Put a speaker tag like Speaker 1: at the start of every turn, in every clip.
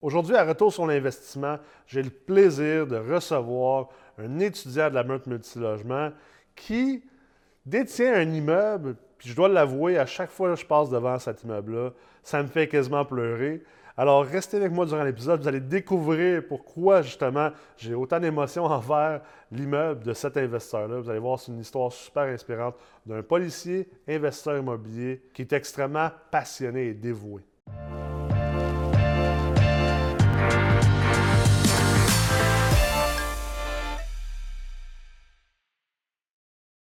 Speaker 1: Aujourd'hui, à Retour sur l'investissement, j'ai le plaisir de recevoir un étudiant de la Meurthe Multilogement qui détient un immeuble, puis je dois l'avouer, à chaque fois que je passe devant cet immeuble-là, ça me fait quasiment pleurer. Alors, restez avec moi durant l'épisode, vous allez découvrir pourquoi, justement, j'ai autant d'émotions envers l'immeuble de cet investisseur-là. Vous allez voir, c'est une histoire super inspirante d'un policier, investisseur immobilier, qui est extrêmement passionné et dévoué.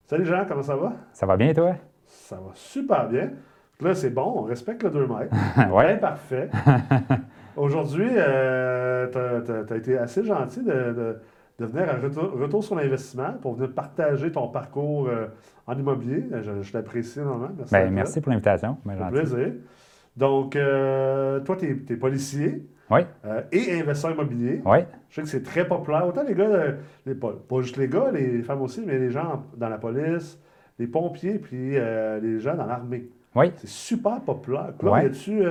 Speaker 1: Salut Jean, comment ça va?
Speaker 2: Ça va bien, toi?
Speaker 1: Ça va super bien. Là, c'est bon, on respecte le 2 mètres.
Speaker 2: ouais.
Speaker 1: parfait. Aujourd'hui, euh, tu as, été assez gentil de, venir à retour, sur l'investissement pour venir partager ton parcours euh, en immobilier. Je, t'apprécie énormément.
Speaker 2: Merci, ben, merci pour l'invitation.
Speaker 1: Un plaisir. Donc, euh, toi, tu es, policier.
Speaker 2: Oui.
Speaker 1: Euh, et investisseur immobilier.
Speaker 2: Oui.
Speaker 1: Je sais que c'est très populaire. Autant les gars, les, pas, juste les gars, les femmes aussi, mais les gens dans la police, les pompiers, puis euh, les gens dans l'armée.
Speaker 2: Oui.
Speaker 1: C'est super populaire. Là, y a-tu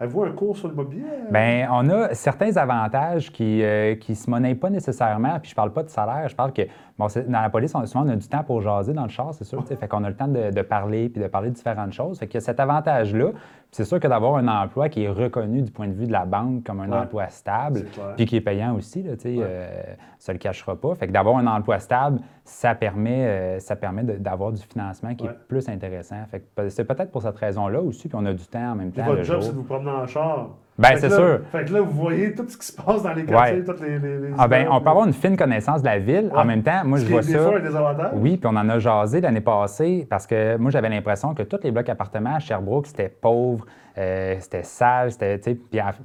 Speaker 1: Avez-vous un cours sur l'immobilier?
Speaker 2: Bien, on a certains avantages qui ne euh, se monnaient pas nécessairement. Puis je parle pas de salaire, je parle que bon, dans la police, on, souvent, on a du temps pour jaser dans le char, c'est sûr. Fait qu'on a le temps de, parler puis de parler de différentes choses. Fait qu'il y a cet avantage-là. C'est sûr que d'avoir un emploi qui est reconnu du point de vue de la banque comme un emploi stable, puis qui est payant aussi, là, euh, ça ne le cachera pas. Fait que d'avoir un emploi stable, ça permet, euh, ça permet d'avoir du financement qui est plus intéressant. Fait que c'est peut-être pour cette raison-là aussi, puis on a du temps en même temps.
Speaker 1: votre job, c'est de vous promener en char.
Speaker 2: Bien, c'est sûr.
Speaker 1: Fait que là, vous voyez tout ce qui se passe dans les quartiers, toutes les,
Speaker 2: Ah, ben, on peut avoir une fine connaissance de la ville. En même temps, moi, je vois
Speaker 1: des
Speaker 2: ça.
Speaker 1: Fois, des avantages.
Speaker 2: Oui, puis on en a jasé l'année passée parce que moi, j'avais l'impression que tous les blocs appartements à Sherbrooke, c'était pauvre. Euh, c'était sale, c'était,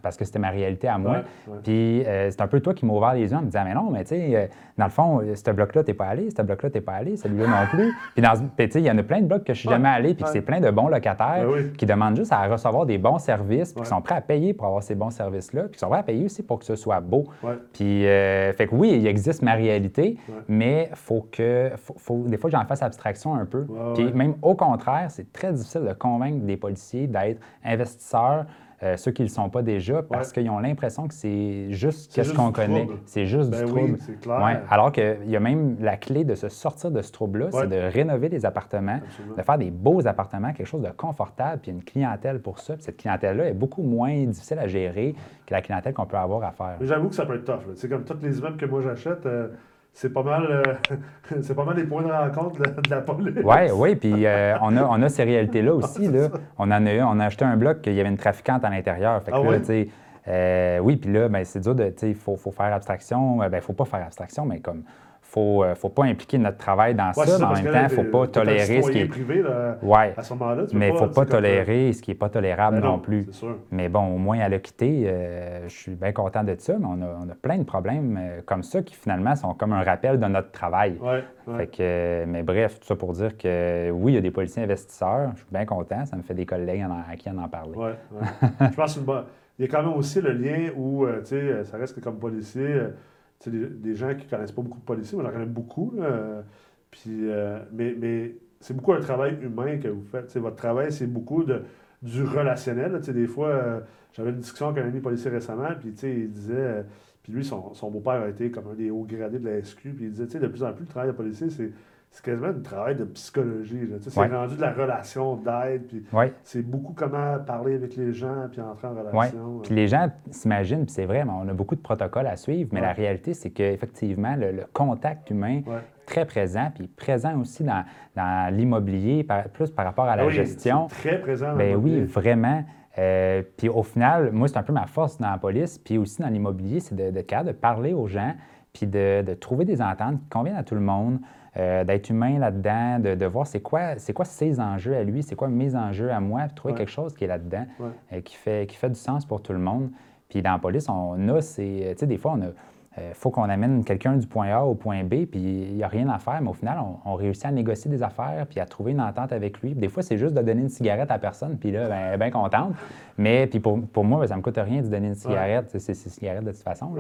Speaker 2: parce que c'était ma réalité à moi. Puis euh, c'est un peu toi qui m'as ouvert les yeux en me disant, mais non, mais tu sais, euh, dans le fond, ce bloc-là, t'es pas allé, ce bloc-là, t'es pas allé, celui-là non plus. puis tu sais, il y en a plein de blocs que je suis jamais allé, puis c'est plein de bons locataires
Speaker 1: ben
Speaker 2: qui demandent juste à recevoir des bons services, puis qui sont prêts à payer pour avoir ces bons services-là, puis qui sont prêts à payer aussi pour que ce soit beau. Puis, fait que oui, il existe ma réalité, mais faut que, faut, des fois, j'en fasse abstraction un peu. Puis même au contraire, c'est très difficile de convaincre des policiers d'être investisseurs, euh, ceux qui ne le sont pas déjà, parce qu'ils ont l'impression que c'est juste ce qu'on connaît. C'est juste du ben trouble.
Speaker 1: Ouais.
Speaker 2: Alors qu'il y a même la clé de se sortir de ce trouble-là, c'est de rénover les appartements, de faire des beaux appartements, quelque chose de confortable, puis une clientèle pour ça. Puis cette clientèle-là est beaucoup moins difficile à gérer que la clientèle qu'on peut avoir à faire.
Speaker 1: J'avoue que ça peut être tough. C'est comme tous les immeubles que moi j'achète. Euh, c'est pas mal euh, c'est pas mal des points de rencontre de la police.
Speaker 2: Oui, oui, puis euh, on, a, on a ces réalités-là aussi. là. On en a eu, on a acheté un bloc qu'il y avait une trafiquante à l'intérieur. Fait que ah là, euh, oui, puis là, ben, c'est dur de, il faut, faut, faire abstraction. Ben, faut pas faire abstraction, mais comme faut, euh, faut pas impliquer notre travail dans ça, mais en même temps, il ne faut pas tolérer ce qui est.
Speaker 1: privé, là,
Speaker 2: ouais.
Speaker 1: à ce moment-là.
Speaker 2: Mais il ne faut pas tolérer ce qui n'est pas tolérable
Speaker 1: ben
Speaker 2: non, plus.
Speaker 1: Sûr.
Speaker 2: Mais bon, au moins, elle a quitté. Euh, je suis bien content de ça, mais on a, on a plein de problèmes euh, comme ça qui, finalement, sont comme un rappel de notre travail.
Speaker 1: Ouais,
Speaker 2: fait que, mais bref, tout ça pour dire que oui, il y a des policiers investisseurs. Je suis bien content. Ça me fait des collègues à qui en en parler.
Speaker 1: Oui, je pense qu'il y a quand même aussi le lien où, tu sais, ça reste que comme policier des, des, gens qui ne connaissent pas beaucoup de policiers, moi j'en connais beaucoup. puis, euh, mais mais c'est beaucoup un travail humain que vous faites. votre travail, c'est beaucoup de, du relationnel. des fois, euh, j'avais une discussion avec un ami policier récemment, puis il disait. Euh, puis lui, son, son beau-père a été comme un des hauts gradés de la SQ, puis il disait, de plus en plus, le travail de policier, c'est c'est quasiment un travail de psychologie. C'est rendu de la relation d'aide. C'est beaucoup comment parler avec les gens puis entrer en relation.
Speaker 2: Puis les gens s'imaginent, puis c'est vrai, on a beaucoup de protocoles à suivre, mais la réalité, c'est qu'effectivement, le, le, contact humain est très présent, puis présent aussi dans, dans l'immobilier, plus par rapport à la
Speaker 1: ah
Speaker 2: gestion.
Speaker 1: Très présent.
Speaker 2: Ben oui, vraiment. Euh, puis au final, moi, c'est un peu ma force dans la police, puis aussi dans l'immobilier, c'est de, de, de, parler aux gens, puis de, de, trouver des ententes qui conviennent à tout le monde. Euh, d'être humain là-dedans, de, voir c'est quoi, c'est quoi ses enjeux à lui, c'est quoi mes enjeux à moi, puis trouver quelque chose qui est là-dedans,
Speaker 1: euh,
Speaker 2: qui, fait, qui fait du sens pour tout le monde. Puis dans la police, on a ces. Tu sais, des fois, on a. Il faut qu'on amène quelqu'un du point A au point B, puis il n'y a rien à faire, mais au final, on, réussit à négocier des affaires, puis à trouver une entente avec lui. des fois, c'est juste de donner une cigarette à personne, puis là, ben, elle est bien contente. Mais puis pour, pour moi, ben, ça ne me coûte rien de donner une cigarette. C'est une cigarette de toute façon.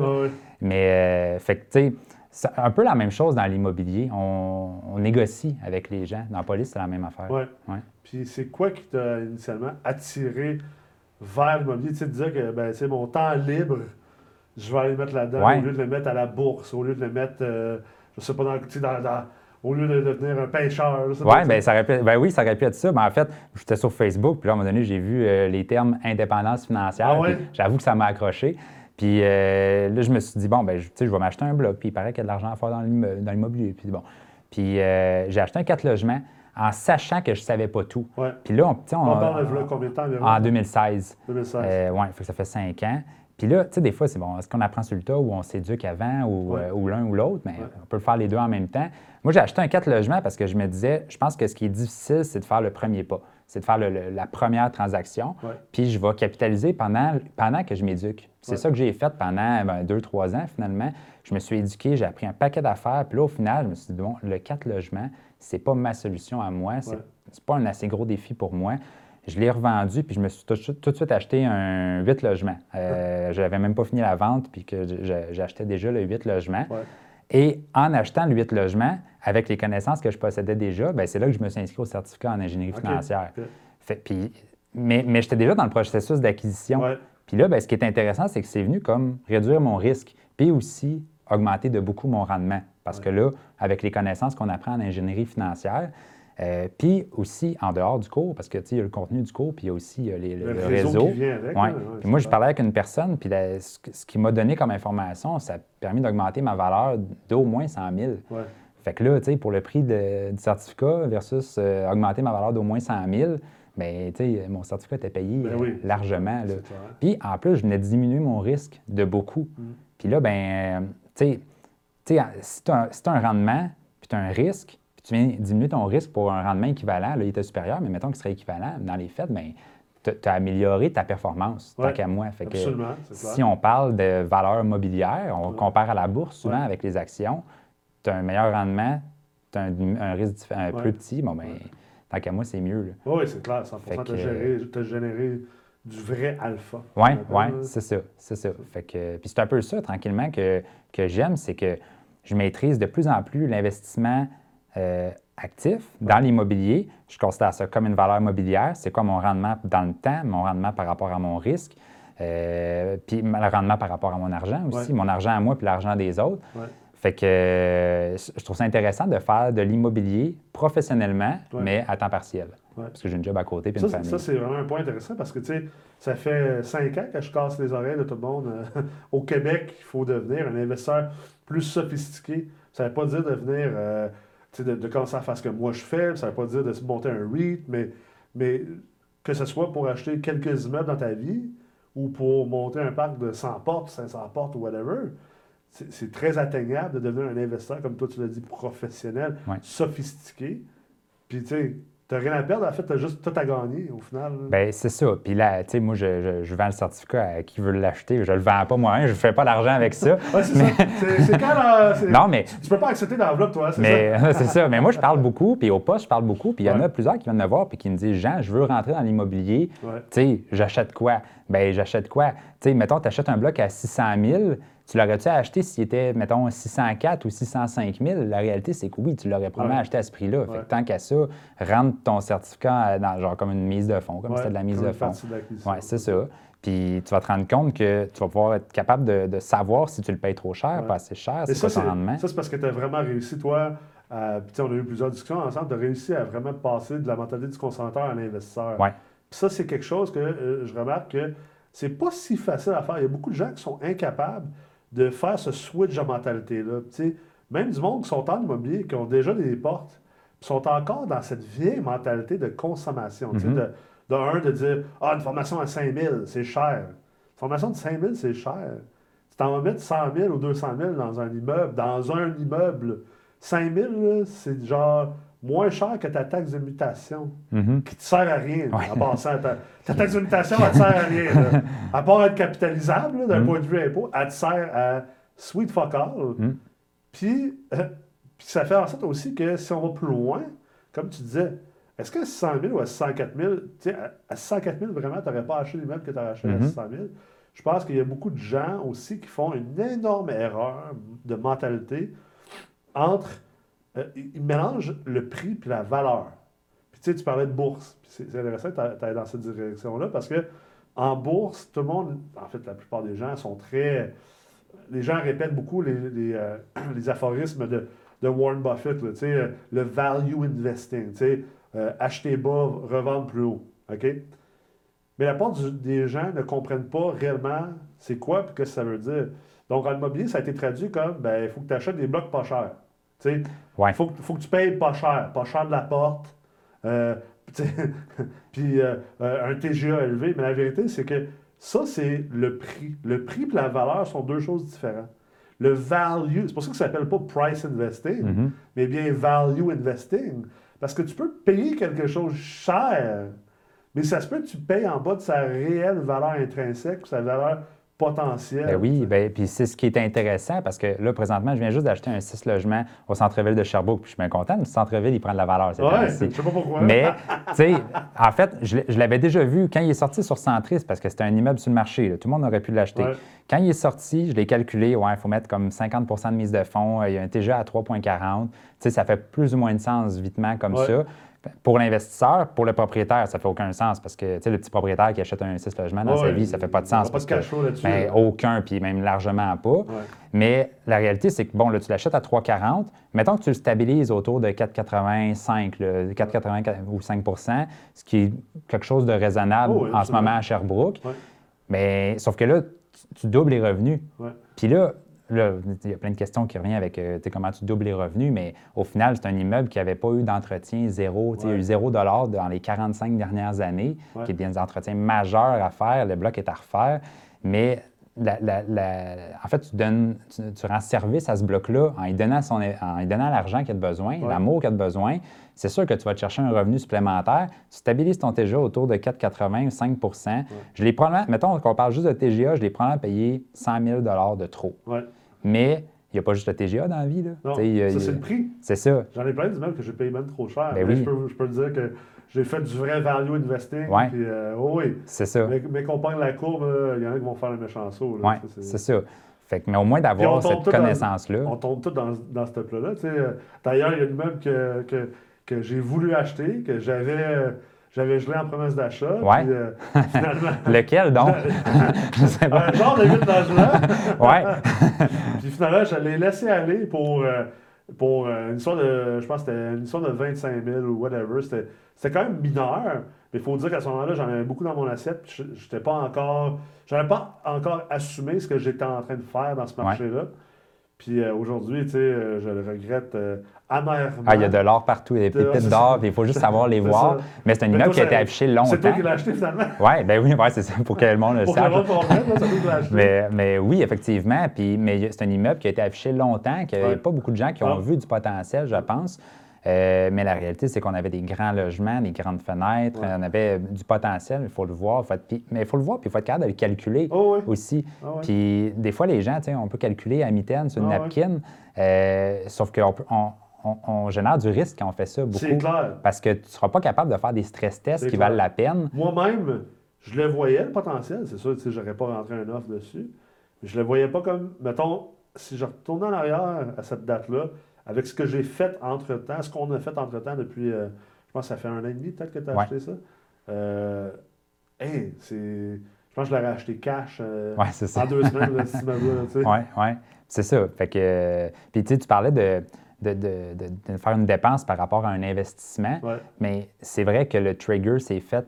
Speaker 2: Mais, euh, fait que, tu sais, c'est un peu la même chose dans l'immobilier. On, négocie avec les gens. Dans la police, c'est la même affaire.
Speaker 1: Oui. Ouais. Puis c'est quoi qui t'a initialement attiré vers l'immobilier? Tu sais, dire que ben, sais, mon temps libre, je vais aller le mettre là-dedans
Speaker 2: Ouais.
Speaker 1: au lieu de le mettre à la bourse, au lieu de le mettre, euh, je sais pas, dans, tu sais, dans, dans- au lieu de devenir un pêcheur. sais.
Speaker 2: ben, ça aurait pu- ben oui, ça aurait pu être ça. Mais en fait, j'étais sur Facebook, puis là, à un moment donné, j'ai vu euh, les termes indépendance financière.
Speaker 1: Ah ouais?
Speaker 2: J'avoue que ça m'a accroché. Puis euh, là, je me suis dit, bon, ben, je- tu sais, je vais m'acheter un bloc, puis il paraît qu'il y a de l'argent à faire dans l'immobilier. Puis bon. Puis euh, j'ai acheté un 4 logements en sachant que je ne savais pas tout.
Speaker 1: Ouais.
Speaker 2: Puis là, on, on-
Speaker 1: On parle de combien de temps
Speaker 2: en 2016.
Speaker 1: 2016.
Speaker 2: Euh, que ça fait cinq ans. Puis là, tu sais, des fois, c'est bon, est-ce qu'on apprend sur le tas ou on s'éduque avant ou,
Speaker 1: Ouais.
Speaker 2: euh, ou l'un ou l'autre, mais
Speaker 1: Ouais.
Speaker 2: on peut le faire les deux en même temps. Moi, j'ai acheté un 4 logements parce que je me disais, je pense que ce qui est difficile, c'est de faire le premier pas. C'est de faire le- le- la première transaction.
Speaker 1: Ouais.
Speaker 2: Puis je vais capitaliser pendant, pendant que je m'éduque. C'est
Speaker 1: Ouais.
Speaker 2: ça que j'ai fait pendant ben, deux, trois ans, finalement. Je me suis éduqué, j'ai appris un paquet d'affaires. Puis là, au final, je me suis dit, bon, le 4 logements, c'est pas ma solution à moi. C'est
Speaker 1: Ouais.
Speaker 2: pas un assez gros défi pour moi. Je l'ai revendu, puis je me suis tout, tout de suite acheté un 8 logements. Euh, Je n'avais même pas fini la vente, puis que j'achetais déjà le 8 logements. Et en achetant 8 logements, avec les connaissances que je possédais déjà, ben, c'est là que je me suis inscrit au certificat en ingénierie financière. Fait- puis, mais mais j'étais déjà dans le processus d'acquisition.
Speaker 1: Ouais.
Speaker 2: Puis là, ben, ce qui est intéressant, c'est que c'est venu comme réduire mon risque, puis aussi augmenter de beaucoup mon rendement. Parce que là, avec les connaissances qu'on apprend en ingénierie financière, euh, puis aussi en dehors du cours, parce que il y a le contenu du cours, puis il y a aussi euh, les- le,
Speaker 1: réseau
Speaker 2: réseau.
Speaker 1: qui vient avec,
Speaker 2: Ouais. Puis moi, je parlais avec une personne, puis la- ce, ce qui m'a donné comme information, ça a permis d'augmenter ma valeur d'au moins 100 000.
Speaker 1: Ouais.
Speaker 2: Fait que là, tu sais, pour le prix de- du certificat versus euh, augmenter ma valeur d'au moins 100 000, bien, tu sais, mon certificat était payé
Speaker 1: Ben
Speaker 2: euh,
Speaker 1: oui,
Speaker 2: largement. là. Puis en plus, je venais diminuer mon risque de beaucoup.
Speaker 1: Mm.
Speaker 2: Puis là, ben, tu sais, si tu as, si un rendement, puis tu as un risque, tu viens diminuer ton risque pour un rendement équivalent, là, il était supérieur, mais mettons qu'il serait équivalent, dans les faits, bien, tu as amélioré ta performance, tant qu'à moi. Fait que, si on parle de valeur mobilière, on
Speaker 1: Ouais.
Speaker 2: compare à la bourse souvent
Speaker 1: Ouais.
Speaker 2: avec les actions, tu as un meilleur rendement, tu as un, un risque un plus petit, bon, ben, tant qu'à moi, c'est mieux.
Speaker 1: Oui, c'est clair, 100
Speaker 2: Fait
Speaker 1: Tu as généré, du vrai alpha.
Speaker 2: Oui, oui, c'est ça, c'est ça. Fait que, puis c'est un peu ça, tranquillement, que, que j'aime, c'est que je maîtrise de plus en plus l'investissement euh, actif dans l'immobilier. Je considère ça comme une valeur mobilière. C'est quoi mon rendement dans le temps, mon rendement par rapport à mon risque, euh, puis le rendement par rapport à mon argent aussi,
Speaker 1: Ouais.
Speaker 2: mon argent à moi puis l'argent des autres.
Speaker 1: Ouais.
Speaker 2: Fait que euh, je trouve ça intéressant de faire de l'immobilier professionnellement,
Speaker 1: Ouais.
Speaker 2: mais à temps partiel. Parce que j'ai une job à côté puis
Speaker 1: Ça,
Speaker 2: une
Speaker 1: c'est-
Speaker 2: famille.
Speaker 1: ça, c'est vraiment un point intéressant parce que, tu sais, ça fait cinq ans que je casse les oreilles de tout le monde. Au Québec, il faut devenir un investisseur plus sophistiqué. Ça ne veut pas dire devenir, euh, de, de commencer à faire ce que moi je fais. Ça ne veut pas dire de se monter un REIT, mais, mais que ce soit pour acheter quelques immeubles dans ta vie ou pour monter un parc de 100 portes, 500 portes ou whatever. C'est très atteignable de devenir un investisseur, comme toi tu l'as dit, professionnel,
Speaker 2: Ouais.
Speaker 1: sophistiqué. Puis, tu sais, t'as rien à perdre. En fait, t'as juste tout à gagner, au final.
Speaker 2: Ben c'est ça. Puis là, tu sais, moi, je, je- je vends le certificat à qui veut l'acheter. Je le vends pas moi, je ne fais pas d'argent avec ça.
Speaker 1: Ouais, c'est ça. C'est- quand c'est-
Speaker 2: Non, mais,
Speaker 1: Tu peux pas accepter d'enveloppe, toi, c'est ça?
Speaker 2: mais c'est ça. Mais moi, je parle beaucoup, puis au poste, je parle beaucoup. Puis il y en
Speaker 1: Ouais.
Speaker 2: a plusieurs qui viennent me voir puis qui me disent Jean, je veux rentrer dans l'immobilier.
Speaker 1: Ouais.
Speaker 2: Tu sais, j'achète quoi? Ben j'achète quoi? Tu sais, mettons, tu achètes un bloc à 600 000. Tu l'aurais-tu acheté s'il était, mettons, 604 ou 605 000? La réalité, c'est que oui, tu l'aurais probablement
Speaker 1: Ouais.
Speaker 2: acheté à ce prix-là. Fait que tant qu'à ça, rentre ton certificat dans, genre comme une mise de fonds, comme
Speaker 1: Ouais,
Speaker 2: si c'était de la mise de fonds.
Speaker 1: de.
Speaker 2: Oui, c'est ça. Puis tu vas te rendre compte que tu vas pouvoir être capable de, de savoir si tu le payes trop cher, pas assez cher, c'est quoi
Speaker 1: ça,
Speaker 2: ton
Speaker 1: c'est
Speaker 2: rendement?
Speaker 1: ça, c'est parce que tu as vraiment réussi, toi. à- puis, tu sais, on a eu plusieurs discussions ensemble. Tu as réussi à vraiment passer de la mentalité du consommateur à l'investisseur.
Speaker 2: Ouais.
Speaker 1: Puis ça, c'est quelque chose que euh, je remarque que c'est pas si facile à faire. Il y a beaucoup de gens qui sont incapables de faire ce switch de mentalité-là. Même du monde qui sont en immobilier, qui ont déjà des portes, sont encore dans cette vieille mentalité de consommation.
Speaker 2: Mhm.
Speaker 1: de, de un, de dire Ah, une formation à 5 000, c'est cher. Une formation de 5 000, c'est cher. Tu t'en vas mettre 100 000 ou 200 000 dans un immeuble, dans un immeuble. 5 000, là, c'est genre moins cher que ta taxe de mutation
Speaker 2: Mhm.
Speaker 1: qui te sert à rien.
Speaker 2: Ouais.
Speaker 1: Passant, ta, ta taxe de mutation, elle te sert à rien. là. À part être capitalisable, d'un
Speaker 2: Mm.
Speaker 1: point de vue impôt, elle te sert à sweet fuck all.
Speaker 2: Mm.
Speaker 1: Puis, euh, puis ça fait en sorte aussi que si on va plus loin, comme tu disais, est-ce qu'à 600 000 ou à 604 000, tu sais, à, à 604 000, vraiment, tu n'aurais pas acheté l'immeuble que tu as acheté à
Speaker 2: Mhm.
Speaker 1: 600 000? Je pense qu'il y a beaucoup de gens aussi qui font une énorme erreur de mentalité entre. Euh, ils mélangent le prix puis la valeur. Puis tu sais, tu parlais de bourse. C'est intéressant que tu ailles dans cette direction-là parce que en bourse, tout le monde, en fait, la plupart des gens sont très. Les gens répètent beaucoup les, les, euh, les aphorismes de, de Warren Buffett, le value investing, euh, acheter bas, revendre plus haut. Mais la du- des gens ne comprennent pas réellement c'est quoi et ce que ça veut dire. Donc, en immobilier, ça a été traduit comme ben, il faut que tu achètes des blocs pas chers.
Speaker 2: Ouais.
Speaker 1: il faut, que- faut que tu payes pas cher, pas cher de la porte, euh, puis euh, euh, un TGA élevé. Mais la vérité, c'est que ça, c'est le prix. Le prix et la valeur sont deux choses différentes. Le value, c'est pour ça que ça s'appelle pas price investing,
Speaker 2: Mhm.
Speaker 1: mais bien value investing. Parce que tu peux payer quelque chose cher, mais ça se peut que tu payes en bas de sa réelle valeur intrinsèque ou sa valeur potentielle.
Speaker 2: Ben oui, ben, puis c'est ce qui est intéressant parce que là, présentement, je viens juste d'acheter un 6 logements au centre-ville de Sherbrooke, puis je suis bien content. Le centre-ville, il prend de la valeur. ces
Speaker 1: Ouais,
Speaker 2: temps-ci.
Speaker 1: je sais pas pourquoi.
Speaker 2: Mais, tu sais, en fait, je l'avais déjà vu quand il est sorti sur Centris parce que c'était un immeuble sur le marché. là. Tout le monde aurait pu l'acheter.
Speaker 1: Ouais.
Speaker 2: Quand il est sorti, je l'ai calculé, ouais, il faut mettre comme 50% de mise de fonds. euh, Il y a un TGA à 3,40. Tu sais, ça fait plus ou moins de sens vitement comme
Speaker 1: Ouais.
Speaker 2: ça. Pour l'investisseur, pour le propriétaire, ça fait aucun sens parce que, le petit propriétaire qui achète un 6 logements dans sa vie, ça fait pas de sens.
Speaker 1: pas
Speaker 2: parce
Speaker 1: de
Speaker 2: que-
Speaker 1: là-dessus,
Speaker 2: ben, aucun, puis même largement pas. Mais la réalité, c'est que, bon, là, tu l'achètes à 3,40. Mettons que tu le stabilises autour de 4,85, là, 4,80 ou 5% ce qui est quelque chose de raisonnable
Speaker 1: Oh oui,
Speaker 2: en ce moment à Sherbrooke.
Speaker 1: Ouais.
Speaker 2: Mais sauf que là, tu, doubles les revenus. Puis là, là, il y a plein de questions qui reviennent avec euh, comment tu doubles les revenus, mais au final, c'est un immeuble qui n'avait pas eu d'entretien zéro. Il y a eu zéro dollar dans les 45 dernières années,
Speaker 1: Ouais.
Speaker 2: qui est des entretiens majeurs à faire. Le bloc est à refaire. Mais la- la- la- en fait, tu, donnes, tu, tu rends service à ce bloc-là en lui donnant, son, en lui donnant l'argent qu'il a besoin,
Speaker 1: Ouais.
Speaker 2: l'amour qu'il a besoin. C'est sûr que tu vas te chercher un revenu supplémentaire. Tu stabilises ton TGA autour de 4,80 5% Je l'ai probablement, mettons qu'on parle juste de TGA, je l'ai probablement payé 100 000 de trop.
Speaker 1: Ouais.
Speaker 2: Mais il n'y a pas juste le TGA dans la vie. Là.
Speaker 1: Non, ça, c'est le prix.
Speaker 2: C'est ça.
Speaker 1: J'en ai plein d'immeubles que j'ai payé même trop cher.
Speaker 2: Ben
Speaker 1: Mais
Speaker 2: oui.
Speaker 1: je, peux, je peux te dire que j'ai fait du vrai value investing.
Speaker 2: Ouais.
Speaker 1: Puis, euh, oh oui.
Speaker 2: C'est ça.
Speaker 1: Mais, mais qu'on pogne la courbe, il y en a qui vont faire le méchant saut.
Speaker 2: Oui, c'est ça. Fait que, mais au moins d'avoir cette
Speaker 1: tout dans-
Speaker 2: connaissance-là.
Speaker 1: On tombe tous dans, dans ce plat-là. D'ailleurs, il y a un immeuble que, que, que j'ai voulu acheter, que j'avais j'avais gelé en promesse d'achat.
Speaker 2: Ouais.
Speaker 1: Euh,
Speaker 2: Lequel donc? je sais pas.
Speaker 1: un genre de 8 logement.
Speaker 2: Ouais.
Speaker 1: Puis finalement, je l'ai laissé aller pour, euh, pour euh, une histoire de, je pense que c'était une histoire de 25 000 ou whatever. C'était quand même mineur, mais il faut dire qu'à ce moment-là, j'en avais beaucoup dans mon assiette. je n'étais pas encore, j'avais pas encore assumé ce que j'étais en train de faire dans ce
Speaker 2: Ouais.
Speaker 1: Puis euh, aujourd'hui, tu sais, euh, je le regrette euh, amèrement.
Speaker 2: Ah, il y a de l'or partout, il y a des pépites d'or, il faut juste savoir les voir.
Speaker 1: ça.
Speaker 2: Mais c'est un immeuble qui a été affiché
Speaker 1: C'est toi
Speaker 2: longtemps.
Speaker 1: qui l'as acheté finalement.
Speaker 2: Oui, ben oui, ouais, c'est ça, pour que le monde le
Speaker 1: Pour que le
Speaker 2: sache. Mais, mais oui, effectivement. Puis, mais c'est un immeuble qui a été affiché longtemps, qu'il n'y
Speaker 1: Ouais.
Speaker 2: pas beaucoup de gens qui ont
Speaker 1: Ah.
Speaker 2: vu du potentiel, je pense. Euh, mais la réalité, c'est qu'on avait des grands logements, des grandes fenêtres,
Speaker 1: Ouais.
Speaker 2: on avait du potentiel, il faut le voir. faut être- puis- mais il faut le voir, puis il faut être capable de le calculer
Speaker 1: Oh oui.
Speaker 2: aussi.
Speaker 1: Ah.
Speaker 2: Puis des fois, les gens, on peut calculer à mitaine sur une
Speaker 1: Ah
Speaker 2: napkin, euh, sauf qu'on peut- on, on- on génère du risque quand on fait ça beaucoup.
Speaker 1: C'est clair.
Speaker 2: Parce que tu ne seras pas capable de faire des stress tests qui
Speaker 1: clair.
Speaker 2: valent la peine.
Speaker 1: Moi-même, je le voyais, le potentiel. C'est sûr, tu sais, j'aurais pas rentré un offre dessus. Mais je le voyais pas comme, mettons, si je retournais en arrière à cette date-là, avec ce que j'ai fait entre-temps, ce qu'on a fait entre-temps depuis, euh, je pense que ça fait un an et demi peut-être que tu as
Speaker 2: Ouais.
Speaker 1: acheté ça. Euh, hey, c'est... Je pense que je l'aurais acheté cash euh,
Speaker 2: Ouais, ça.
Speaker 1: en deux semaines, cet immeuble-là, tu sais.
Speaker 2: Oui, oui. C'est ça. Fait que, puis tu parlais de, de, de- de- de faire une dépense par rapport à un investissement,
Speaker 1: Ouais.
Speaker 2: mais c'est vrai que le trigger s'est fait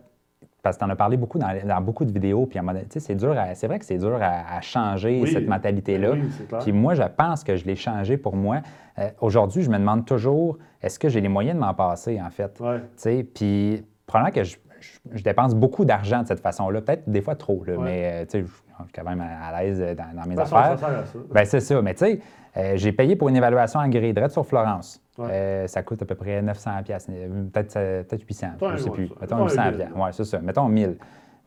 Speaker 2: parce que tu en as parlé beaucoup dans, dans beaucoup de vidéos, puis à un moment donné, tu sais, c'est dur, c'est vrai que c'est dur à, à changer
Speaker 1: Oui.
Speaker 2: cette mentalité-là.
Speaker 1: Oui.
Speaker 2: Puis moi, je pense que je l'ai changé pour moi. Euh, Aujourd'hui, je me demande toujours, est-ce que j'ai les moyens de m'en passer, en fait?
Speaker 1: Ouais.
Speaker 2: Tu sais, puis probablement que je, je- je dépense beaucoup d'argent de cette façon-là, peut-être des fois trop, là,
Speaker 1: Ouais.
Speaker 2: mais euh, tu sais, je je suis quand même à, l'aise dans, dans mes affaires.
Speaker 1: ça.
Speaker 2: Ben, c'est ça. Mais tu sais, euh, j'ai payé pour une évaluation en gré direct sur Florence.
Speaker 1: Ouais.
Speaker 2: Euh, ça coûte à peu près 900 pièces, peut-être euh, peut-être 800, je ne sais plus. Mettons
Speaker 1: Ouais,
Speaker 2: 800
Speaker 1: 1000.
Speaker 2: pièces. Ouais, c'est ça. Mettons 1000.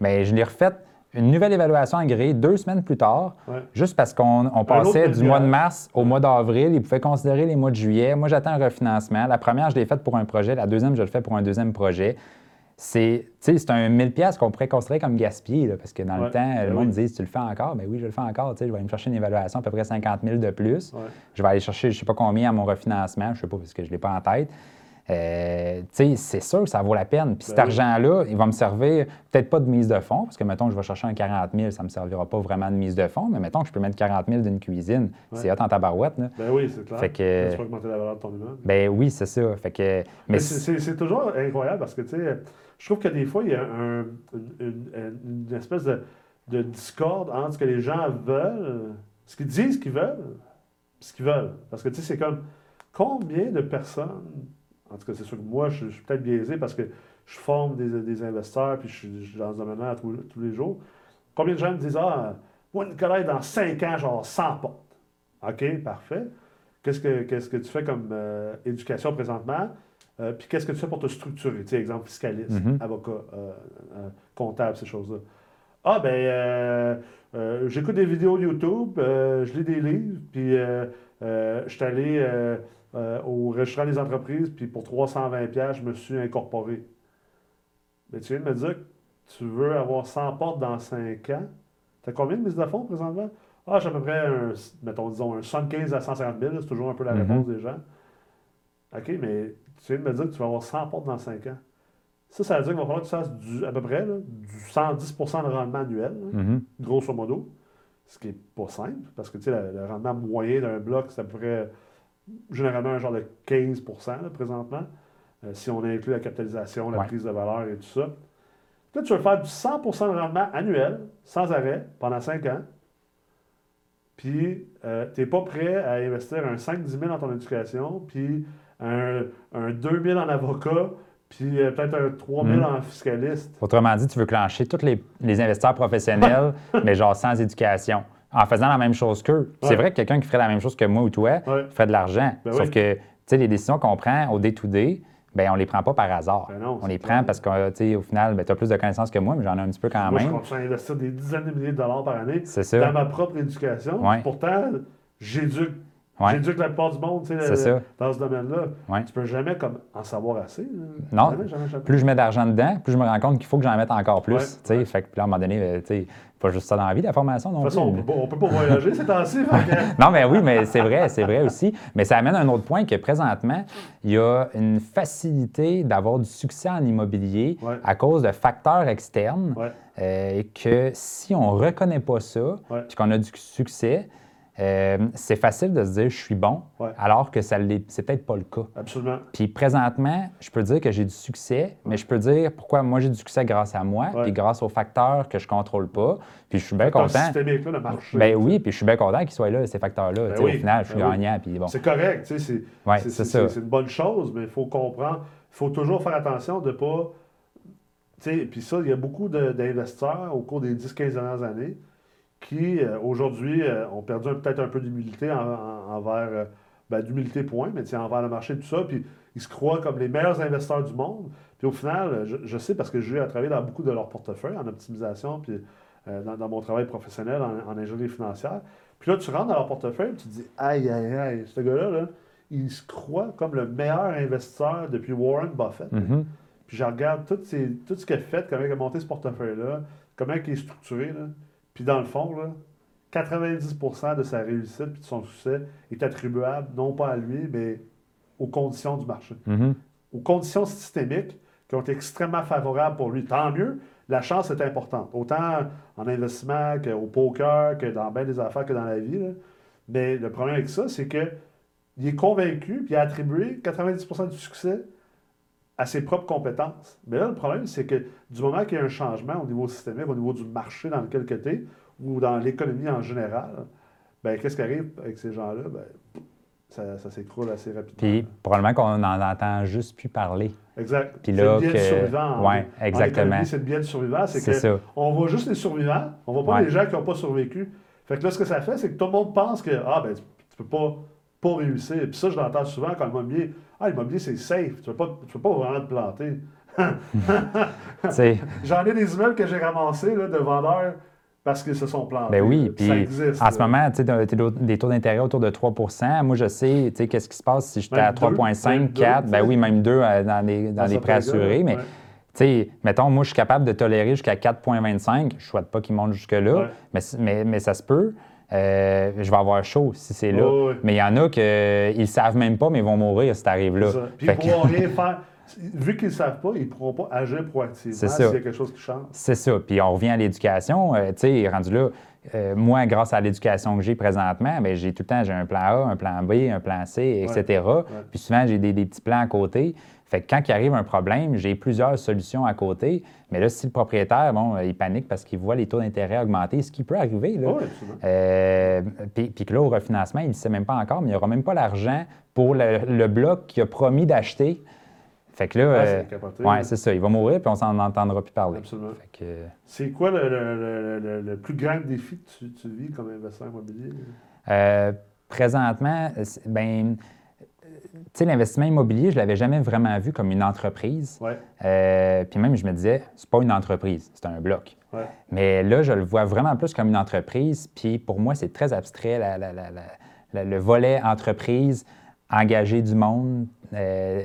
Speaker 2: Mais je l'ai refait une nouvelle évaluation en gré deux semaines plus tard,
Speaker 1: Ouais.
Speaker 2: juste parce qu'on on passait du mois de mars au mois d'avril. Ils pouvaient considérer les mois de juillet. Moi, j'attends un refinancement. La première, je l'ai faite pour un projet. La deuxième, je le fais pour un deuxième projet. C'est c'est un 1000 pièces qu'on pourrait considérer comme gaspillé, là, parce que dans le temps, le
Speaker 1: ben
Speaker 2: monde
Speaker 1: oui.
Speaker 2: dit, tu le fais encore? Ben oui, je le fais encore. Je vais aller me chercher une évaluation à peu près 50 000 de plus.
Speaker 1: Ouais.
Speaker 2: Je vais aller chercher je ne sais pas combien à mon refinancement, je ne sais pas parce que je ne l'ai pas en tête. euh, c'est sûr que ça vaut la peine. Puis cet
Speaker 1: Ben oui.
Speaker 2: argent-là, il va me servir peut-être pas de mise de fonds, parce que mettons que je vais chercher un 40 000, ça ne me servira pas vraiment de mise de fonds, mais mettons que je peux mettre 40 000 d'une cuisine. C'est hot en tabarouette, là.
Speaker 1: Ben oui, c'est clair.
Speaker 2: Fait que-
Speaker 1: Tu peux augmenter la valeur de ton immeuble.
Speaker 2: Ben oui, c'est ça. Fait que, mais
Speaker 1: c'est toujours incroyable parce que, tu sais, je trouve que des fois, il y a un- une, espèce de, de discorde entre ce que les gens veulent, ce qu'ils disent qu'ils veulent, ce qu'ils veulent. Parce que, tu sais, c'est comme combien de personnes, en tout cas, c'est sûr que moi, je, suis peut-être biaisé parce que je forme des, investisseurs puis je suis, dans ce domaine-là tous, les jours. Combien de gens me disent Ah, moi, Nicolas, dans 5 ans, genre 100 portes. OK, parfait. Qu'est-ce que, qu'est-ce que tu fais comme euh, éducation présentement? Euh, puis qu'est-ce que tu fais pour te structurer? Tu sais, exemple, fiscaliste,
Speaker 2: Mhm.
Speaker 1: avocat, euh, euh, comptable, ces choses-là. Ah, ben, j'écoute des vidéos YouTube, euh, je lis des livres, puis je suis allé au restaurant des entreprises, puis pour 320$, piastres, je me suis incorporé. Mais tu viens de me dire que tu veux avoir 100 portes dans 5 ans. Tu as combien de mise de fonds présentement? Ah, j'ai à peu près, un, mettons, disons, un 75 à 150 000, c'est toujours un peu la
Speaker 2: Mhm.
Speaker 1: réponse des gens. OK, mais tu viens de me dire que tu vas avoir 100 portes dans 5 ans. Ça, ça veut dire qu'il va falloir que tu fasses du, à peu près là, du 110% de rendement annuel, là,
Speaker 2: Mhm.
Speaker 1: grosso modo. Ce qui n'est pas simple, parce que tu sais, le, le rendement moyen d'un bloc, c'est à peu près généralement un genre de 15 là, présentement, euh, si on inclut la capitalisation, la
Speaker 2: Ouais.
Speaker 1: prise de valeur et tout ça. Là, tu veux faire du 100% de rendement annuel, sans arrêt, pendant 5 ans. Puis, tu n'es pas prêt à investir un 5-10 000 dans ton éducation, puis un, un 2 000 en avocat, puis euh, peut-être un 3 000
Speaker 2: Mm.
Speaker 1: en fiscaliste.
Speaker 2: Autrement dit, tu veux clencher tous les, les investisseurs professionnels, mais genre sans éducation, en faisant la même chose qu'eux. C'est vrai que quelqu'un qui ferait la même chose que moi ou toi
Speaker 1: Ouais.
Speaker 2: ferait de l'argent.
Speaker 1: Ben
Speaker 2: Sauf
Speaker 1: oui.
Speaker 2: que, tu sais, les décisions qu'on prend au day-to-day, ben on les prend pas par hasard.
Speaker 1: Ben non,
Speaker 2: on les
Speaker 1: clair.
Speaker 2: prend parce que, tu sais, au final, ben, tu as plus de connaissances que moi, mais j'en ai un petit peu quand
Speaker 1: Moi, je
Speaker 2: même.
Speaker 1: continue à investir des dizaines de milliers de dollars par année
Speaker 2: C'est
Speaker 1: dans
Speaker 2: ça.
Speaker 1: ma propre éducation.
Speaker 2: Ouais.
Speaker 1: Pourtant, j'éduque.
Speaker 2: Ouais.
Speaker 1: J'éduque la plupart du monde tu sais, dans ce domaine-là.
Speaker 2: Ouais.
Speaker 1: Tu peux jamais comme, en savoir assez.
Speaker 2: Non.
Speaker 1: Jamais, jamais, jamais.
Speaker 2: Plus je mets d'argent dedans, plus je me rends compte qu'il faut que j'en mette encore plus.
Speaker 1: Ouais,
Speaker 2: tu sais. Fait que puis là, à un moment donné, euh, tu sais, pas juste ça dans la vie, la formation non
Speaker 1: De toute façon, on
Speaker 2: plus.
Speaker 1: peut, pas, on peut pas voyager ces temps-ci. que-
Speaker 2: Non, mais oui, mais c'est vrai, c'est vrai aussi. Mais ça amène à un autre point que présentement, il y a une facilité d'avoir du succès en immobilier
Speaker 1: Ouais.
Speaker 2: à cause de facteurs externes
Speaker 1: Ouais.
Speaker 2: euh, et que si on ne reconnaît pas ça, puis qu'on a du succès, euh, c'est facile de se dire je suis bon,
Speaker 1: Ouais.
Speaker 2: alors que ça c'est peut-être pas le cas.
Speaker 1: Absolument.
Speaker 2: Puis présentement, je peux dire que j'ai du succès, mais je peux dire pourquoi moi j'ai du succès grâce à moi, puis grâce aux facteurs que je contrôle pas. Puis je suis bien content.
Speaker 1: systémique, là, le marché.
Speaker 2: Ben oui, puis je suis bien content qu'ils soient là, ces facteurs-là.
Speaker 1: Ben oui,
Speaker 2: Au final, je suis
Speaker 1: ben
Speaker 2: gagnant. Bon.
Speaker 1: C'est correct, c'est
Speaker 2: Ouais,
Speaker 1: une bonne chose, mais il faut comprendre, il faut toujours faire attention de ne pas. Puis ça, il y a beaucoup de- d'investisseurs au cours des 10-15 dernières années qui, euh, aujourd'hui, euh, ont perdu peut-être un peu d'humilité en- en- envers. euh, ben, d'humilité, point, mais envers le marché, tout ça, puis ils se croient comme les meilleurs investisseurs du monde. Puis au final, je, je sais parce que j'ai eu à travailler dans beaucoup de leurs portefeuilles en optimisation, puis euh, dans, dans mon travail professionnel en, en ingénierie financière. Puis là, tu rentres dans leur portefeuille, tu te dis, aïe, aïe, aïe, ce gars-là, là, il se croit comme le meilleur investisseur depuis Warren Buffett.
Speaker 2: Mhm.
Speaker 1: Puis je regarde tout, tout ce qu'il a fait, comment il a monté ce portefeuille-là, comment il est structuré. Là. Puis dans le fond, là, 90% de sa réussite et de son succès est attribuable non pas à lui, mais aux conditions du marché,
Speaker 2: Mhm.
Speaker 1: aux conditions systémiques qui ont été extrêmement favorables pour lui. Tant mieux, la chance est importante, autant en investissement qu'au poker, que dans bien des affaires que dans la vie. là. Mais le problème avec ça, c'est que il est convaincu, puis il a attribué 90% du succès à ses propres compétences. Mais là, le problème, c'est que du moment qu'il y a un changement au niveau systémique, au niveau du marché dans lequel tu es, ou dans l'économie en général, ben, qu'est-ce qui arrive avec ces gens-là? Ben, ça, ça s'écroule assez rapidement.
Speaker 2: Puis probablement qu'on n'en entend juste plus parler.
Speaker 1: exact.
Speaker 2: puis
Speaker 1: C'est
Speaker 2: là
Speaker 1: le biais
Speaker 2: que-
Speaker 1: du survivant. en
Speaker 2: exactement.
Speaker 1: C'est le biais du survivant. C'est
Speaker 2: C'est
Speaker 1: que
Speaker 2: ça.
Speaker 1: on voit juste les survivants, on voit pas
Speaker 2: Ouais.
Speaker 1: les gens qui n'ont pas survécu. Fait que là, ce que ça fait, c'est que tout le monde pense que ah, ben, tu, tu peux pas, pas réussir. Puis ça, je l'entends souvent quand l'immobilier. Ah, l'immobilier, c'est safe. Tu ne peux, pas- tu peux pas vraiment te planter. J'en ai des immeubles que j'ai ramassés là, de vendeurs parce qu'ils se sont plantés.
Speaker 2: Ben oui,
Speaker 1: Ça
Speaker 2: puis
Speaker 1: existe,
Speaker 2: en ce moment, tu sais, des taux d'intérêt autour de 3% Moi, je sais, tu sais, qu'est-ce qui se passe si j'étais à
Speaker 1: deux,
Speaker 2: 3,5,
Speaker 1: même deux,
Speaker 2: 4,
Speaker 1: tu
Speaker 2: ben oui, même 2 dans des, dans
Speaker 1: Dans
Speaker 2: des
Speaker 1: certains
Speaker 2: prêts assurés, mais
Speaker 1: ouais.
Speaker 2: tu sais, mettons, moi, je suis capable de tolérer jusqu'à 4,25. Je ne souhaite pas qu'il monte jusque-là,
Speaker 1: Ouais.
Speaker 2: mais, mais, mais ça se peut. Euh, je vais avoir chaud si c'est là. Mais il y en a qui ne savent même pas, mais ils vont mourir si tu arrives là.
Speaker 1: Puis ils ne pourront rien faire. Vu qu'ils ne savent pas, ils ne pourront pas agir proactivement
Speaker 2: C'est
Speaker 1: s'il
Speaker 2: ça.
Speaker 1: y a quelque chose qui change.
Speaker 2: C'est ça. Puis on revient à l'éducation. Euh, tu sais, rendu là, euh, moi, grâce à l'éducation que j'ai présentement, ben, j'ai tout le temps j'ai un plan A, un plan B, un plan C, etc. Puis souvent, j'ai des, des petits plans à côté. Fait que quand il arrive un problème, j'ai plusieurs solutions à côté. Mais là, si le propriétaire, bon, il panique parce qu'il voit les taux d'intérêt augmenter, ce qui peut arriver, là.
Speaker 1: Oui.
Speaker 2: Euh, puis, puis que là, au refinancement, il ne sait même pas encore, mais il n'y aura même pas l'argent pour le, le bloc qu'il a promis d'acheter. Fait que là,
Speaker 1: Ah,
Speaker 2: euh,
Speaker 1: c'est capoté.
Speaker 2: ouais, c'est ça. Il va mourir, puis on s'en entendra plus parler.
Speaker 1: Absolument.
Speaker 2: Que,
Speaker 1: C'est quoi le, plus grand défi que tu, tu vis comme investisseur immobilier?
Speaker 2: Euh, présentement, ben, euh, sais, l'investissement immobilier, je ne l'avais jamais vraiment vu comme une entreprise.
Speaker 1: Ouais.
Speaker 2: Euh, puis même, je me disais, c'est pas une entreprise, c'est un bloc.
Speaker 1: Ouais.
Speaker 2: Mais là, je le vois vraiment plus comme une entreprise. Puis pour moi, c'est très abstrait, la- la- la- la- la- le volet entreprise, engager du monde, euh,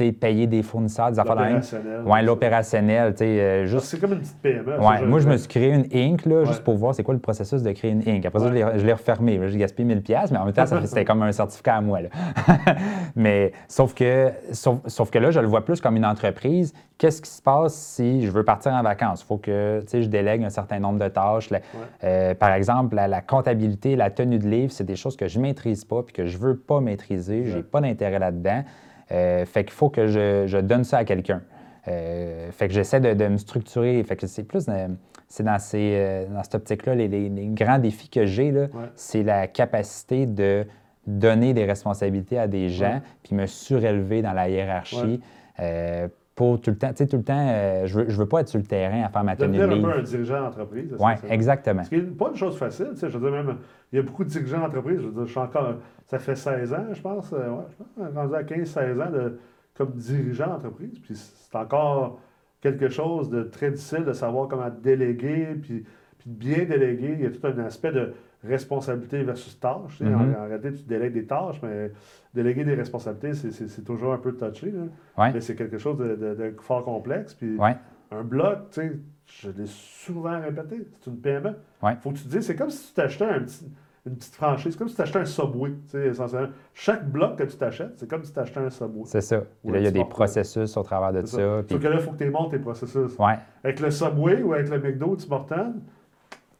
Speaker 1: Ouais.
Speaker 2: payer des fournisseurs, des affaires.
Speaker 1: L'opérationnel.
Speaker 2: Ouais, l'opérationnel, euh,
Speaker 1: Juste...
Speaker 2: juste
Speaker 1: C'est comme une petite PME.
Speaker 2: Ouais, moi, je me suis créé une Inc, là, juste pour voir c'est quoi le processus de créer une Inc. Après ça, je l'ai- refermé. J'ai gaspillé 1000 pièces, mais en même temps, c'était comme un certificat à moi. là. mais sauf que, sauf, sauf que là, je le vois plus comme une entreprise. Qu'est-ce qui se passe si je veux partir en vacances? Il faut que je délègue un certain nombre de tâches. Euh, par exemple, la, la comptabilité, la tenue de livre, c'est des choses que je ne maîtrise pas puis que je ne veux pas maîtriser. Je n'ai pas d'intérêt là-dedans. Euh, fait qu'il faut que je, je donne ça à quelqu'un. Euh, fait que j'essaie de, de me structurer. Fait que c'est plus dans, c'est dans, ces, euh, dans cette optique-là, les, les- les grands défis que j'ai, là, c'est la capacité de donner des responsabilités à des gens puis me surélever dans la hiérarchie.
Speaker 1: Ouais.
Speaker 2: euh, pour tout le temps, tu sais, tout le temps, euh, je veux, je veux pas être sur le terrain à faire ma tenue de
Speaker 1: Devenir un peu
Speaker 2: livre.
Speaker 1: un dirigeant d'entreprise.
Speaker 2: Oui, exactement.
Speaker 1: Ce qui n'est pas une chose facile. tu sais, Je veux dire, même, il y a beaucoup de dirigeants d'entreprise. Je veux dire, je suis encore. Ça fait 16 ans, je pense. euh, ouais, je pense, rendu à 15-16 ans de, comme dirigeant d'entreprise. Puis c'est encore quelque chose de très difficile de savoir comment déléguer, puis, puis bien déléguer. Il y a tout un aspect de responsabilité versus tâche. tu sais. En- en, réalité, tu délègues des tâches, mais déléguer des responsabilités, c'est- toujours un peu touché. là.
Speaker 2: Ouais.
Speaker 1: Mais c'est quelque chose de, de- de fort complexe. Puis
Speaker 2: Ouais.
Speaker 1: un bloc, tu sais, je l'ai souvent répété, c'est une PME.
Speaker 2: Ouais.
Speaker 1: faut que tu te dises, c'est comme si tu t'achetais un petit- une petite franchise, c'est comme si tu t'achetais un Subway, tu sais, essentiellement. Chaque bloc que tu t'achètes, c'est comme si tu achetais un Subway.
Speaker 2: C'est ça. Puis là, il y a des processus au travers de ça.
Speaker 1: ça.
Speaker 2: puis-
Speaker 1: Sauf que là, il faut que tu montes tes processus.
Speaker 2: Ouais,
Speaker 1: Avec le Subway ou avec le McDo Tim Hortons,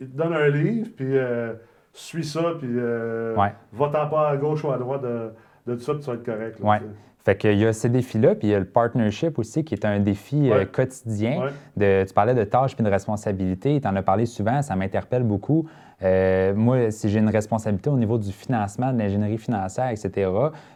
Speaker 1: ils te donnent un livre, puis euh, suis ça, puis euh,
Speaker 2: Ouais.
Speaker 1: va-t'en pas à gauche ou à droite de, de tout ça, puis tu vas être correct. là,
Speaker 2: Ouais. Fait qu'il y a ces défis-là, puis il y a le partnership aussi, qui est un défi euh,
Speaker 1: Ouais.
Speaker 2: quotidien. De, tu parlais de tâches puis de responsabilités. Tu en as parlé souvent, ça m'interpelle beaucoup. Euh, moi, si j'ai une responsabilité au niveau du financement, de l'ingénierie financière, etc.,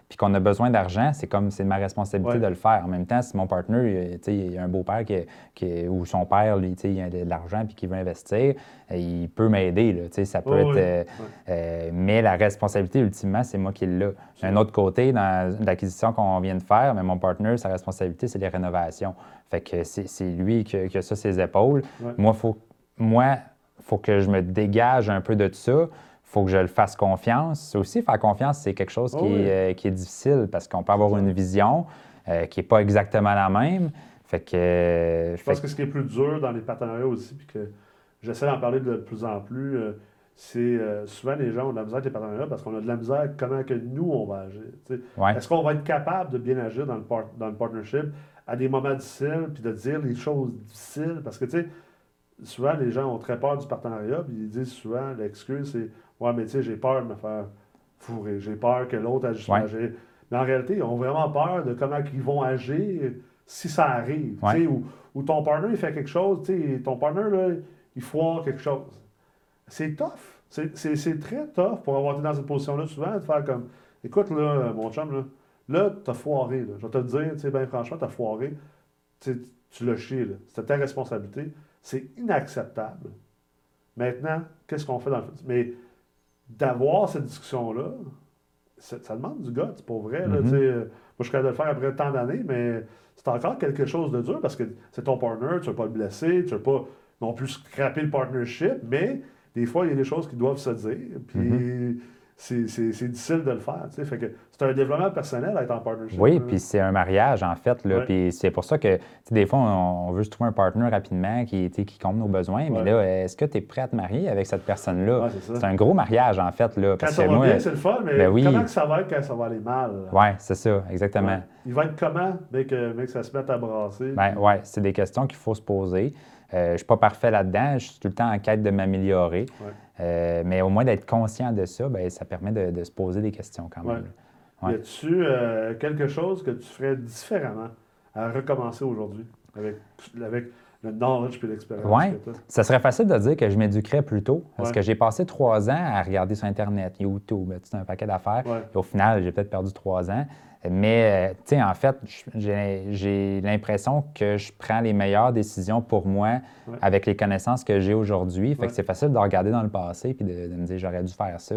Speaker 2: puis qu'on a besoin d'argent, c'est comme c'est ma responsabilité
Speaker 1: Ouais.
Speaker 2: de le faire. En même temps, si mon partenaire, il, il a un beau-père qui, qui- ou son père, lui, il a de l'argent puis qui veut investir, euh, il peut m'aider. Ça peut être. euh, euh, mais la responsabilité, ultimement, c'est moi qui l'ai. D'un autre côté, dans l'acquisition qu'on vient de faire, mais mon partenaire, sa responsabilité, c'est les rénovations. Fait que c'est lui qui, a- qui a ça ses épaules.
Speaker 1: Ouais.
Speaker 2: Moi, faut, moi, faut que je me dégage un peu de ça. faut que je le fasse confiance. Aussi, faire confiance, c'est quelque chose qui,
Speaker 1: Oh oui.
Speaker 2: est, euh, qui est difficile parce qu'on peut avoir une vision euh, qui n'est pas exactement la même. Fait que. euh,
Speaker 1: Je
Speaker 2: fait
Speaker 1: pense que ce qui est plus dur dans les partenariats aussi, puis que j'essaie d'en parler de plus en plus, c'est souvent les gens ont de la misère avec les partenariats parce qu'on a de la misère avec comment que nous, on va agir.
Speaker 2: Ouais.
Speaker 1: Est-ce qu'on va être capable de bien agir dans le, par- dans le partnership à des moments difficiles, puis de dire les choses difficiles? Parce que, tu sais, souvent, les gens ont très peur du partenariat, puis ils disent souvent, l'excuse, c'est Ouais, mais tu sais, j'ai peur de me faire fourrer, j'ai peur que l'autre agisse
Speaker 2: Ouais.
Speaker 1: Mais en réalité, ils ont vraiment peur de comment ils vont agir si ça arrive.
Speaker 2: Ouais.
Speaker 1: Ou, ou ton partner, il fait quelque chose, tu sais, ton partner, là, il foire quelque chose. C'est tough. C'est- très tough pour avoir été dans cette position-là souvent, de faire comme Écoute, là, mon chum, là, là t'as foiré. Là. Je vais te le dire, tu sais, ben franchement, t'as foiré. Tu l'as chié. C'était ta responsabilité. C'est inacceptable. Maintenant, qu'est-ce qu'on fait dans le futur? Mais d'avoir cette discussion-là, ça, demande du gars, c'est pour vrai. là,
Speaker 2: Mhm.
Speaker 1: sais, euh, moi, je suis capable de le faire après tant d'années, mais c'est encore quelque chose de dur parce que c'est ton partner, tu ne veux pas le blesser, tu ne veux pas non plus scraper le partnership, mais des fois, il y a des choses qui doivent se dire. Puis c'est difficile de le faire. Fait que c'est un développement personnel à être en partnership.
Speaker 2: Oui, puis c'est un mariage, en fait. Là,
Speaker 1: Ouais.
Speaker 2: Puis c'est pour ça que, des fois, on, on veut se trouver un partenaire rapidement qui, qui comble nos besoins.
Speaker 1: Ouais.
Speaker 2: Mais là, est-ce que tu es prêt à te marier avec cette personne-là?
Speaker 1: Ouais, c'est ça.
Speaker 2: un gros mariage, en fait. Là,
Speaker 1: Quand
Speaker 2: parce
Speaker 1: ça
Speaker 2: que
Speaker 1: va bien, c'est le fun, mais
Speaker 2: ben oui.
Speaker 1: comment que ça va être quand ça va aller mal?
Speaker 2: Oui, c'est ça, exactement.
Speaker 1: Il va être comment dès que, dès que ça se met à brasser?
Speaker 2: Ben, ouais, c'est des questions qu'il faut se poser. Euh, je ne suis pas parfait là-dedans, je suis tout le temps en quête de m'améliorer.
Speaker 1: Ouais.
Speaker 2: Euh, mais au moins d'être conscient de ça, ben, ça permet de, de se poser des questions quand même. Ouais.
Speaker 1: Y a-tu euh, quelque chose que tu ferais différemment à recommencer aujourd'hui avec, avec le knowledge et l'expérience
Speaker 2: Ouais.
Speaker 1: que?
Speaker 2: Ça serait facile de dire que je m'éduquerais plus tôt, parce que j'ai passé trois ans à regarder sur Internet, YouTube, tu sais, un paquet d'affaires. Puis Au final, j'ai peut-être perdu trois ans. Mais, euh, tu sais, en fait, j'ai l'impression que je prends les meilleures décisions pour moi
Speaker 1: Ouais.
Speaker 2: avec les connaissances que j'ai aujourd'hui. Fait
Speaker 1: Ouais.
Speaker 2: que c'est facile de regarder dans le passé puis de, de me dire j'aurais dû faire ça.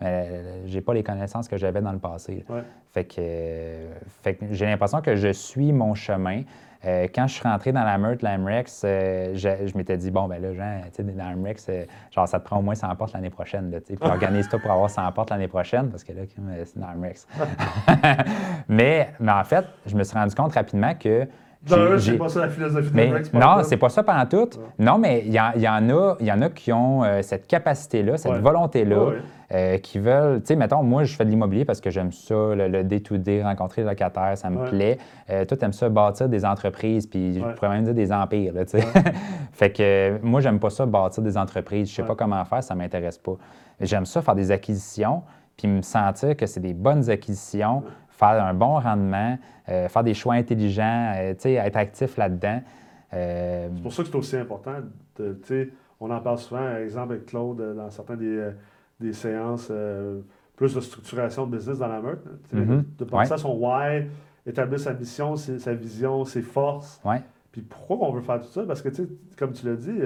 Speaker 2: Mais euh, j'ai pas les connaissances que j'avais dans le passé.
Speaker 1: Ouais.
Speaker 2: Fait que, euh, fait que j'ai l'impression que je suis mon chemin. Euh, quand je suis rentré dans la meute, l'AMREX, euh, je, je m'étais dit, bon, ben là, Jean, tu sais, dans l'AMREX, euh, genre, ça te prend au moins 100 portes l'année prochaine, là, tu sais, puis organise-toi pour avoir 100 portes l'année prochaine, parce que là, euh, c'est dans l'AMREX. mais, mais en fait, je me suis rendu compte rapidement que.
Speaker 1: C'est pas ça la philosophie de
Speaker 2: mais
Speaker 1: Rex,
Speaker 2: non, c'est pas ça pendant tout. Non, mais il y, en- il y en a, il y en a qui ont euh, cette capacité-là, cette
Speaker 1: Ouais.
Speaker 2: volonté-là,
Speaker 1: Ouais,
Speaker 2: euh, qui veulent. Tu sais, mettons, moi, je fais de l'immobilier parce que j'aime ça, le, day-to-day, rencontrer les locataires, ça me plaît. Euh, toi, t'aimes ça bâtir des entreprises, puis je pourrais même dire des empires, tu sais. fait que moi, j'aime pas ça bâtir des entreprises. Je sais pas comment faire, ça m'intéresse pas. J'aime ça faire des acquisitions, puis me sentir que c'est des bonnes acquisitions, faire un bon rendement, euh, faire des choix intelligents, euh, tu sais, être actif là-dedans. Euh,
Speaker 1: C'est pour ça que c'est aussi important. de- tu sais, on en parle souvent, par exemple, avec Claude, dans certaines des, des séances, plus de structuration de business dans la meute. tu sais,
Speaker 2: Mhm.
Speaker 1: De penser
Speaker 2: Ouais.
Speaker 1: à son why, établir sa mission, ses- sa vision, ses forces.
Speaker 2: ouais.
Speaker 1: Puis pourquoi on veut faire tout ça? Parce que, tu sais, comme tu l'as dit,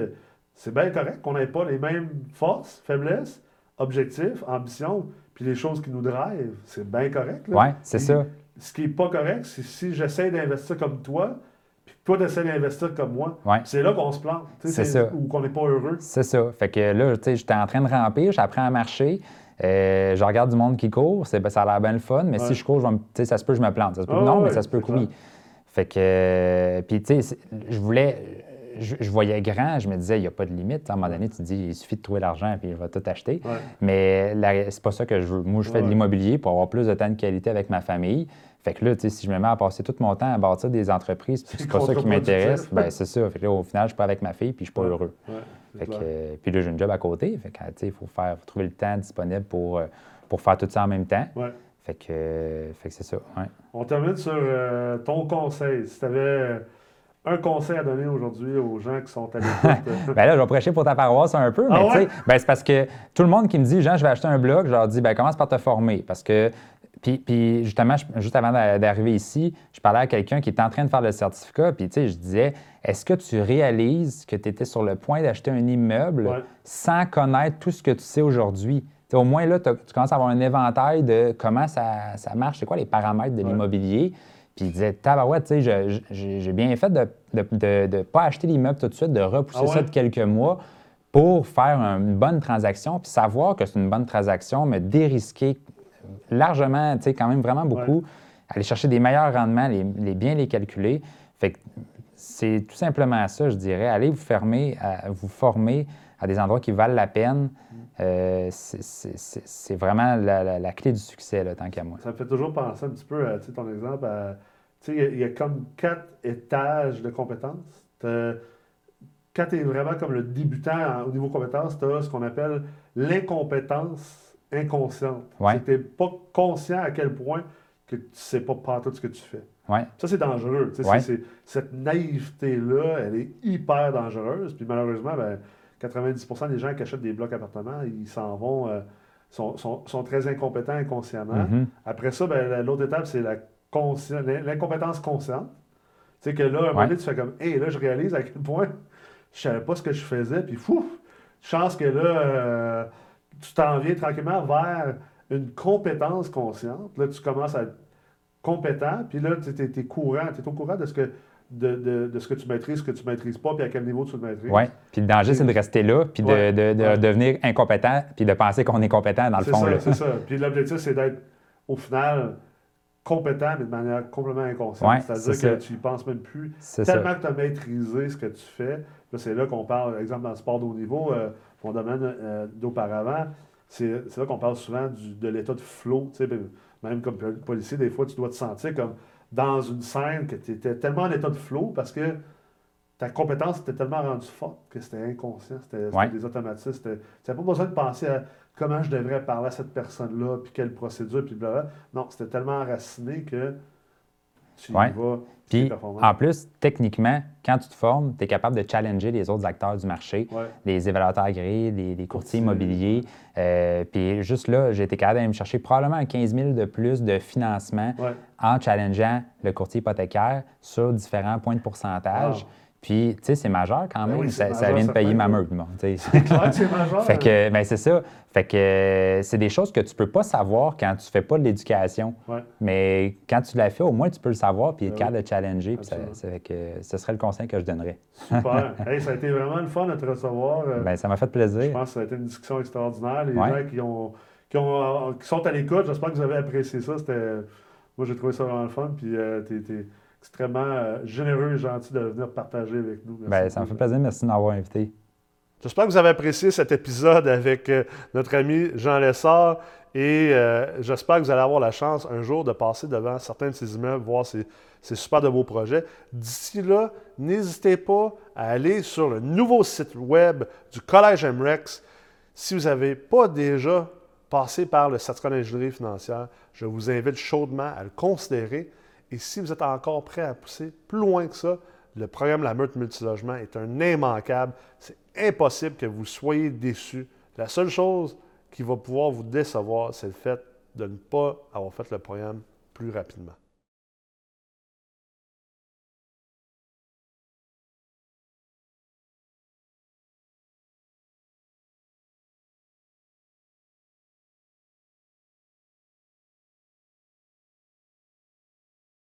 Speaker 1: c'est bien correct qu'on n'ait pas les mêmes forces, faiblesses, objectifs, ambitions, puis les choses qui nous drivent. C'est bien correct.
Speaker 2: Ouais, c'est ça.
Speaker 1: Ce qui n'est pas correct, c'est si j'essaie d'investir comme toi, puis toi, tu essaies d'investir comme moi.
Speaker 2: Ouais.
Speaker 1: C'est là qu'on se plante. tu sais,
Speaker 2: C'est ça.
Speaker 1: Ou qu'on n'est pas heureux.
Speaker 2: C'est ça. Fait que là, tu sais, j'étais en train de ramper, j'apprends à marcher. euh, je regarde du monde qui court, c'est, ben, ça a l'air bien le fun, mais
Speaker 1: Ouais.
Speaker 2: si je cours, je vais me- tu sais, ça se peut que je me plante. Ça se peut
Speaker 1: Ah
Speaker 2: non,
Speaker 1: ouais,
Speaker 2: mais ça se peut que oui. Fait que, euh, puis tu sais, je voulais, je, je voyais grand, je me disais, il n'y a pas de limite. À un moment donné, tu te dis, il suffit de trouver l'argent puis je vais tout acheter.
Speaker 1: Ouais.
Speaker 2: Mais c'est pas ça que je veux. Moi, je fais de l'immobilier pour avoir plus de temps de qualité avec ma famille. Fait que là, si je me mets à passer tout mon temps à bâtir des entreprises,
Speaker 1: C'est
Speaker 2: pas ça qui m'intéresse, ben c'est ça. Fait que là, au final, je suis pas avec ma fille, puis je suis pas
Speaker 1: Ouais.
Speaker 2: heureux. Fait que, euh, puis là, j'ai une job à côté. Fait que, tu sais, il faut, faire, faut trouver le temps disponible pour, euh, pour faire tout ça en même temps.
Speaker 1: Ouais.
Speaker 2: Fait que, euh, fait que c'est ça.
Speaker 1: On termine sur euh, ton conseil. Si tu avais un conseil à donner aujourd'hui aux gens qui sont à l'écoute.
Speaker 2: Ben là, je vais prêcher pour ta paroisse un peu, mais
Speaker 1: Ah
Speaker 2: tu sais,
Speaker 1: ouais?
Speaker 2: ben, c'est parce que tout le monde qui me dit, Jean, je vais acheter un blog, je leur dis, ben commence par te former. Parce que, puis, puis justement, juste avant d'a- d'arriver ici, je parlais à quelqu'un qui était en train de faire le certificat, puis tu sais, je disais, est-ce que tu réalises que tu étais sur le point d'acheter un immeuble
Speaker 1: Ouais.
Speaker 2: sans connaître tout ce que tu sais aujourd'hui? Au moins, là, tu commences à avoir un éventail de comment ça, ça marche, c'est quoi les paramètres de
Speaker 1: Ouais.
Speaker 2: l'immobilier? Puis il disait, tabarouette, tu sais, j'ai bien fait de ne pas acheter l'immeuble tout de suite, de repousser
Speaker 1: Ah
Speaker 2: ça de quelques mois pour faire un- une bonne transaction, puis savoir que c'est une bonne transaction, me dérisquer largement, tu sais, quand même vraiment beaucoup, aller chercher des meilleurs rendements, les, les bien les calculer. Fait que c'est tout simplement ça, je dirais. Allez vous fermer, à- vous former à des endroits qui valent la peine. Euh, c'est- vraiment la, la- la clé du succès, là, tant qu'à moi.
Speaker 1: Ça me fait toujours penser un petit peu à tu sais, ton exemple. à- il y a- il y, a comme quatre étages de compétences. Quand tu es vraiment comme le débutant en- au niveau compétences, tu as ce qu'on appelle l'incompétence inconsciente.
Speaker 2: Ouais.
Speaker 1: Tu n'es pas conscient à quel point que tu ne sais pas par tout ce que tu fais.
Speaker 2: Ouais.
Speaker 1: Ça, c'est dangereux. Cette naïveté-là, elle est hyper dangereuse. Puis malheureusement, ben, 90% des gens qui achètent des blocs appartements, ils s'en vont, euh, sont, sont- sont très incompétents inconsciemment.
Speaker 2: Mhm.
Speaker 1: Après ça, ben, la- l'autre étape, c'est la l'incompétence consciente. Tu sais que là, à un moment donné, tu fais comme, hé, là, je réalise à quel point je savais pas ce que je faisais, puis fou, chance que là, euh, tu t'en viens tranquillement vers une compétence consciente. Là, tu commences à être compétent, puis là, tu es, courant, tu es au courant de ce que de, ce que tu maîtrises, ce que tu ne maîtrises pas, puis à quel niveau tu le maîtrises.
Speaker 2: Oui, puis le danger, c'est de rester là, puis de, devenir incompétent, puis de penser qu'on est compétent dans le fond.
Speaker 1: C'est ça, Puis l'objectif, c'est d'être, au final, compétent, mais de manière complètement inconsciente. C'est-à-dire que tu n'y penses même plus. Tellement que tu as maîtrisé ce que tu fais. c'est là qu'on parle, par exemple, dans le sport de haut niveau, euh, mon domaine euh, d'auparavant, c'est là qu'on parle souvent de l'état de flow. Ben, même comme policier, des fois, tu dois te sentir comme dans une scène que tu étais tellement en état de flow parce que ta compétence était tellement rendue forte que c'était inconscient, c'était des automatismes. Tu n'avais pas besoin de penser à comment je devrais parler à cette personne-là, puis quelle procédure, puis blablabla. Non, c'était tellement enraciné que tu y vas.
Speaker 2: Puis, en plus, techniquement, quand tu te formes, tu es capable de challenger les autres acteurs du marché, les évaluateurs agréés, les, courtiers immobiliers. Euh, puis juste là, j'ai été capable d'aller me chercher probablement 15 000 de plus de financement en challengeant le courtier hypothécaire sur différents points de pourcentage. Puis, tu sais, c'est majeur quand ben même. ça, vient de payer ma meute. Bon,
Speaker 1: c'est c'est majeur.
Speaker 2: Fait que, ben, c'est ça. Fait que c'est des choses que tu peux pas savoir quand tu fais pas de l'éducation. Mais quand tu l'as fait, au moins, tu peux le savoir puis être ben capable de challenger. Puis ça, fait que ce serait le conseil que je donnerais.
Speaker 1: Super. hey, ça a été vraiment le fun de te recevoir.
Speaker 2: Euh, ben, ça m'a fait plaisir.
Speaker 1: Je pense que ça a été une discussion extraordinaire. Les gens qui, ont, qui, ont, qui sont à l'écoute, j'espère que vous avez apprécié ça. Moi, j'ai trouvé ça vraiment le fun. Puis, euh, extrêmement euh, généreux et gentil de venir partager avec nous.
Speaker 2: Ben, ça me fait plaisir. Merci de m'avoir invité.
Speaker 1: J'espère que vous avez apprécié cet épisode avec euh, notre ami Jean Lessard et euh, j'espère que vous allez avoir la chance un jour de passer devant certains de ces immeubles, voir ces, ces super de beaux projets. D'ici là, n'hésitez pas à aller sur le nouveau site web du Collège MREX. Si vous n'avez pas déjà passé par le certificat d'ingénierie financière, je vous invite chaudement à le considérer. Et si vous êtes encore prêt à pousser plus loin que ça, le programme La Meute Multilogement est un immanquable. C'est impossible que vous soyez déçus. La seule chose qui va pouvoir vous décevoir, c'est le fait de ne pas avoir fait le programme plus rapidement.